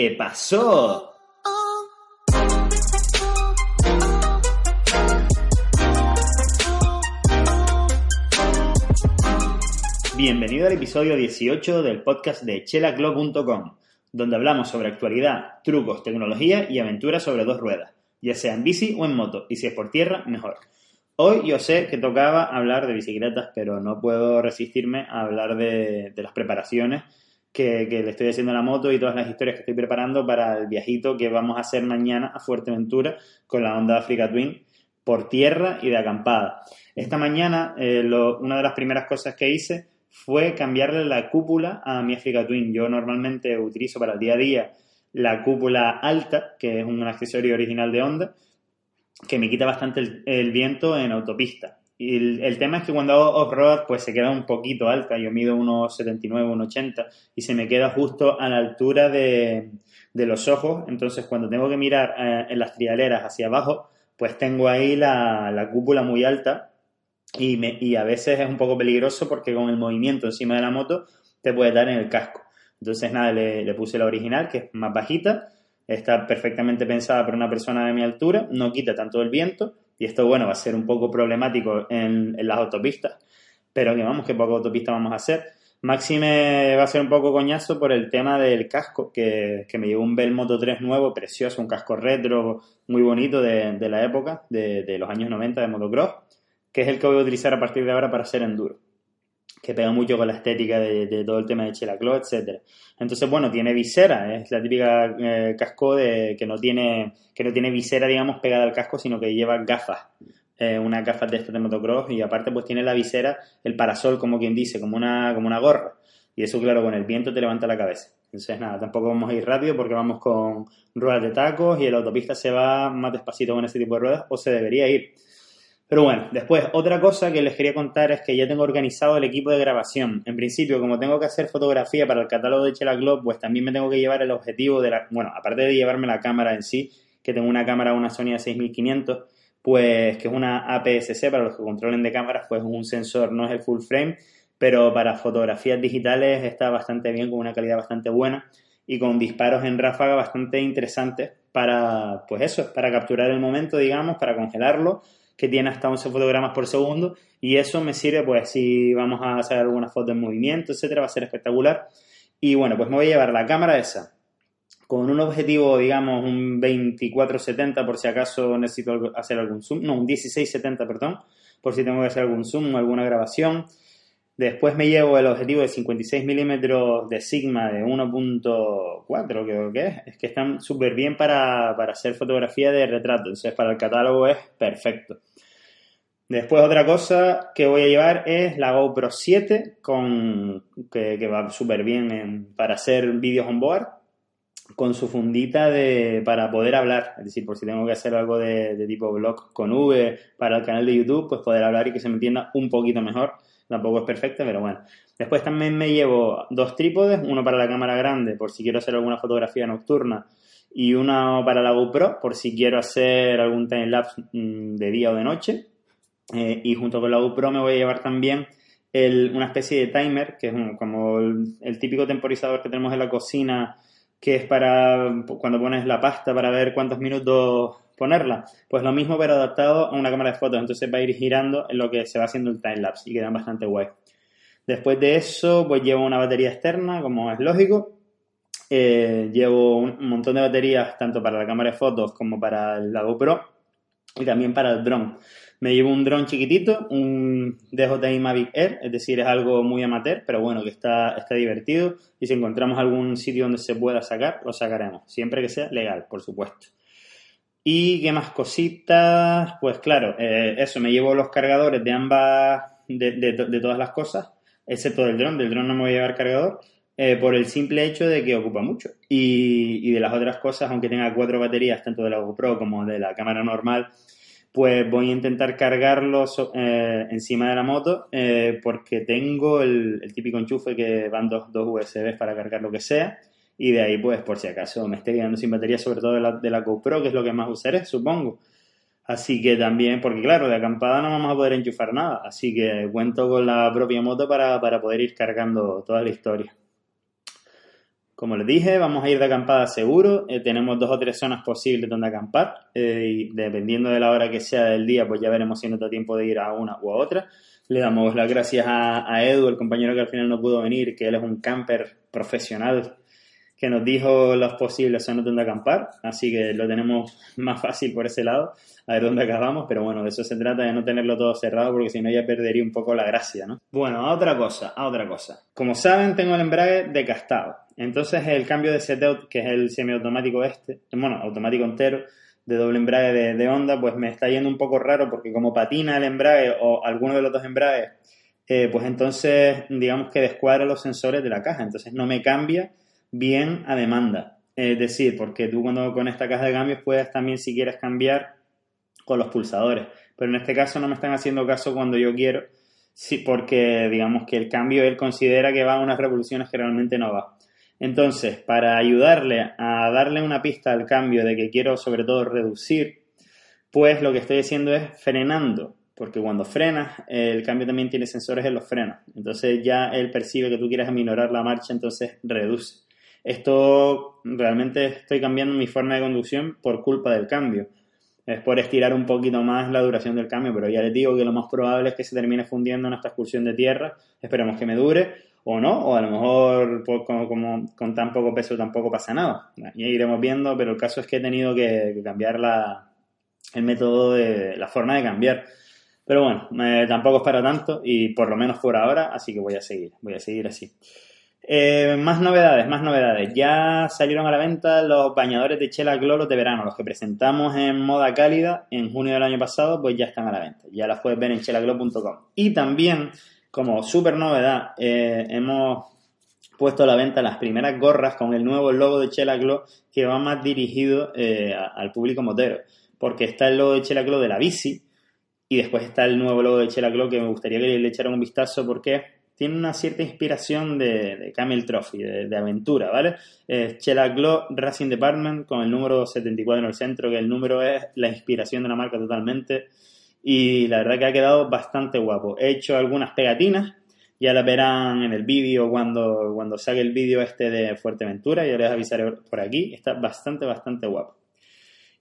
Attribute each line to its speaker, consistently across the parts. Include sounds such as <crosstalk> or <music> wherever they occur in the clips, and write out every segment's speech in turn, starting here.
Speaker 1: ¿Qué pasó? Bienvenido al episodio 18 del podcast de chelaclub.com, donde hablamos sobre actualidad, trucos, tecnología y aventuras sobre dos ruedas, ya sea en bici o en moto, y si es por tierra, mejor. Hoy yo sé que tocaba hablar de bicicletas, pero no puedo resistirme a hablar de, las preparaciones que, le estoy haciendo la moto y todas las historias que estoy preparando para el viajito que vamos a hacer mañana a Fuerteventura con la Honda Africa Twin por tierra y de acampada. Esta mañana, eh, una de las primeras cosas que hice fue cambiarle la cúpula a mi Africa Twin. Yo normalmente utilizo para el día a día la cúpula alta, que es un accesorio original de Honda, que me quita bastante el, viento en autopista. Y el, tema es que cuando hago off-road, pues se queda un poquito alta. Yo mido unos 79, unos 80 y se me queda justo a la altura de, los ojos. Entonces, cuando tengo que mirar eh, en las trialeras hacia abajo, pues tengo ahí la, la cúpula muy alta y, me, y a veces es un poco peligroso porque con el movimiento encima de la moto te puede dar en el casco. Entonces, nada, le, puse la original, que es más bajita, está perfectamente pensada para una persona de mi altura, no quita tanto el viento, y esto, bueno, va a ser un poco problemático en, las autopistas, pero que vamos, que poco autopista vamos a hacer. Máxime va a ser un poco coñazo por el tema del casco, que, me llevó un Bell Moto 3 nuevo, precioso, un casco retro muy bonito de, la época, de, de, los años 90 de motocross que es el que voy a utilizar a partir de ahora para hacer enduro, que pega mucho con la estética de, todo el tema de Chelaclo, etcétera. Entonces, bueno, tiene visera, es la típica eh, casco de, que no tiene que no tiene visera, digamos, pegada al casco, sino que lleva gafas, eh, unas gafas de estos de motocross y aparte pues tiene la visera, el parasol, como quien dice, como una, como una gorra. Y eso, claro, con el viento te levanta la cabeza. Entonces, nada, tampoco vamos a ir rápido porque vamos con ruedas de tacos y el autopista se va más despacito con ese tipo de ruedas o se debería ir. Pero bueno, después otra cosa que les quería contar es que ya tengo organizado el equipo de grabación. En principio, como tengo que hacer fotografía para el catálogo de Chela Globe, pues también me tengo que llevar el objetivo de la... Bueno, aparte de llevarme la cámara en sí, que tengo una cámara, una Sony A6500, pues que es una APS-C, para los que controlen de cámaras, pues un sensor, no es el full frame, pero para fotografías digitales está bastante bien, con una calidad bastante buena y con disparos en ráfaga bastante interesantes para, pues eso, para capturar el momento, digamos, para congelarlo que tiene hasta 11 fotogramas por segundo y eso me sirve pues si vamos a hacer alguna foto en movimiento, etcétera, va a ser espectacular. Y bueno, pues me voy a llevar la cámara esa con un objetivo, digamos, un 24-70 por si acaso necesito hacer algún zoom, no, un 16-70, perdón, por si tengo que hacer algún zoom alguna grabación. Después me llevo el objetivo de 56 milímetros de Sigma de 1.4, creo que es. Es que están súper bien para, para, hacer fotografía de retrato. Entonces, para el catálogo es perfecto. Después, otra cosa que voy a llevar es la GoPro 7, con, que, va súper bien para hacer vídeos on board, con su fundita de, para poder hablar. Es decir, por si tengo que hacer algo de, de tipo blog con V para el canal de YouTube, pues poder hablar y que se me entienda un poquito mejor tampoco es perfecta, pero bueno. Después también me llevo dos trípodes, uno para la cámara grande por si quiero hacer alguna fotografía nocturna y uno para la GoPro por si quiero hacer algún time lapse mm, de día o de noche. Eh, y junto con la GoPro me voy a llevar también una especie de timer, que es como el, típico temporizador que tenemos en la cocina, que es para cuando pones la pasta para ver cuántos minutos ponerla. Pues lo mismo pero adaptado a una cámara de fotos, entonces va a ir girando en lo que se va haciendo el time lapse y quedan bastante guay. Después de eso, pues llevo una batería externa, como es lógico. Eh, llevo un montón de baterías tanto para la cámara de fotos como para la GoPro y también para el drone. Me llevo un dron chiquitito, un DJI Mavic Air, es decir, es algo muy amateur, pero bueno, que está, está divertido. Y si encontramos algún sitio donde se pueda sacar, lo sacaremos, siempre que sea legal, por supuesto. Y qué más cositas, pues claro, eh, eso, me llevo los cargadores de ambas, de, todas las cosas, excepto del dron, del dron no me voy a llevar cargador, eh, por el simple hecho de que ocupa mucho. Y, de las otras cosas, aunque tenga cuatro baterías, tanto de la GoPro como de la cámara normal, pues voy a intentar cargarlos eh, encima de la moto porque tengo el, típico enchufe que van dos, dos USBs para cargar lo que sea y de ahí, pues, por si acaso me esté quedando sin batería, sobre todo de la, de la GoPro, que es lo que más usaré, supongo. Así que también, porque claro, de acampada no vamos a poder enchufar nada, así que cuento con la propia moto para, poder ir cargando toda la historia. Como les dije, vamos a ir de acampada seguro. Eh, tenemos dos o tres zonas posibles donde acampar. Eh, y dependiendo de la hora que sea del día, pues ya veremos si nos da tiempo de ir a una u otra. Le damos las gracias a, a Edu, el compañero que al final no pudo venir, que él es un camper profesional que nos dijo las posibles zonas donde acampar, así que lo tenemos <laughs> más fácil por ese lado, a ver dónde acabamos, pero bueno, de eso se trata, de no tenerlo todo cerrado, porque si no ya perdería un poco la gracia, ¿no? Bueno, a otra cosa, a otra cosa. Como saben, tengo el embrague decastado, entonces el cambio de setup, que es el semiautomático este, bueno, automático entero, de doble embrague de, de onda, pues me está yendo un poco raro, porque como patina el embrague o alguno de los dos embragues, eh, pues entonces digamos que descuadra los sensores de la caja, entonces no me cambia bien a demanda. Es decir, porque tú cuando con esta caja de cambios puedes también si quieres cambiar con los pulsadores. Pero en este caso no me están haciendo caso cuando yo quiero, sí, porque digamos que el cambio él considera que va a unas revoluciones que realmente no va. Entonces, para ayudarle a darle una pista al cambio de que quiero sobre todo reducir, pues lo que estoy haciendo es frenando, porque cuando frenas, el cambio también tiene sensores en los frenos. Entonces ya él percibe que tú quieres aminorar la marcha, entonces reduce. Esto realmente estoy cambiando mi forma de conducción por culpa del cambio. Es por estirar un poquito más la duración del cambio, pero ya les digo que lo más probable es que se termine fundiendo en esta excursión de tierra. Esperemos que me dure o no, o a lo mejor pues, como, con tan poco peso tampoco pasa nada. Ya iremos viendo, pero el caso es que he tenido que, cambiar la, el método de la forma de cambiar. Pero bueno, tampoco es para tanto y por lo menos por ahora, así que voy a seguir, voy a seguir así. Eh, más novedades, más novedades. Ya salieron a la venta los bañadores de Chela Gloros de verano, los que presentamos en moda cálida en junio del año pasado, pues ya están a la venta. Ya las puedes ver en chelaglo.com. Y también, como súper novedad, eh, hemos puesto a la venta las primeras gorras con el nuevo logo de Chela Glow que va más dirigido eh, al público motero. Porque está el logo de Chela Glow de la bici y después está el nuevo logo de Chela Glow que me gustaría que le echaran un vistazo porque tiene una cierta inspiración de, Camel Trophy, de, aventura, ¿vale? Es Chela Glow Racing Department con el número 74 en el centro, que el número es la inspiración de la marca totalmente. Y la verdad que ha quedado bastante guapo. He hecho algunas pegatinas, ya las verán en el vídeo cuando, cuando saque el vídeo este de Fuerteventura, ya les avisaré por aquí. Está bastante, bastante guapo.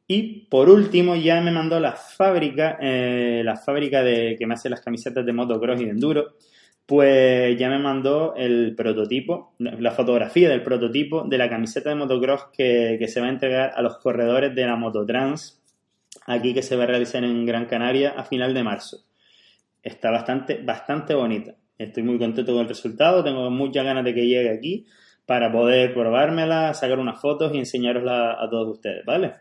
Speaker 1: Y por último, ya me mandó la fábrica, eh, la fábrica de, que me hace las camisetas de motocross y de enduro pues ya me mandó el prototipo, la fotografía del prototipo de la camiseta de motocross que, se va a entregar a los corredores de la Mototrans, aquí que se va a realizar en Gran Canaria a final de marzo. Está bastante, bastante bonita. Estoy muy contento con el resultado, tengo muchas ganas de que llegue aquí para poder probármela, sacar unas fotos y enseñarosla a todos ustedes, ¿vale?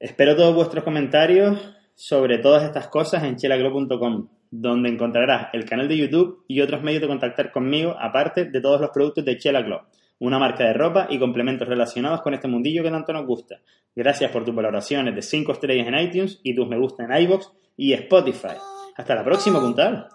Speaker 1: Espero todos vuestros comentarios sobre todas estas cosas en chelaglo.com donde encontrarás el canal de YouTube y otros medios de contactar conmigo, aparte de todos los productos de Chela Club, una marca de ropa y complementos relacionados con este mundillo que tanto nos gusta. Gracias por tus valoraciones de 5 estrellas en iTunes y tus me gusta en iBox y Spotify. Hasta la próxima, puntal.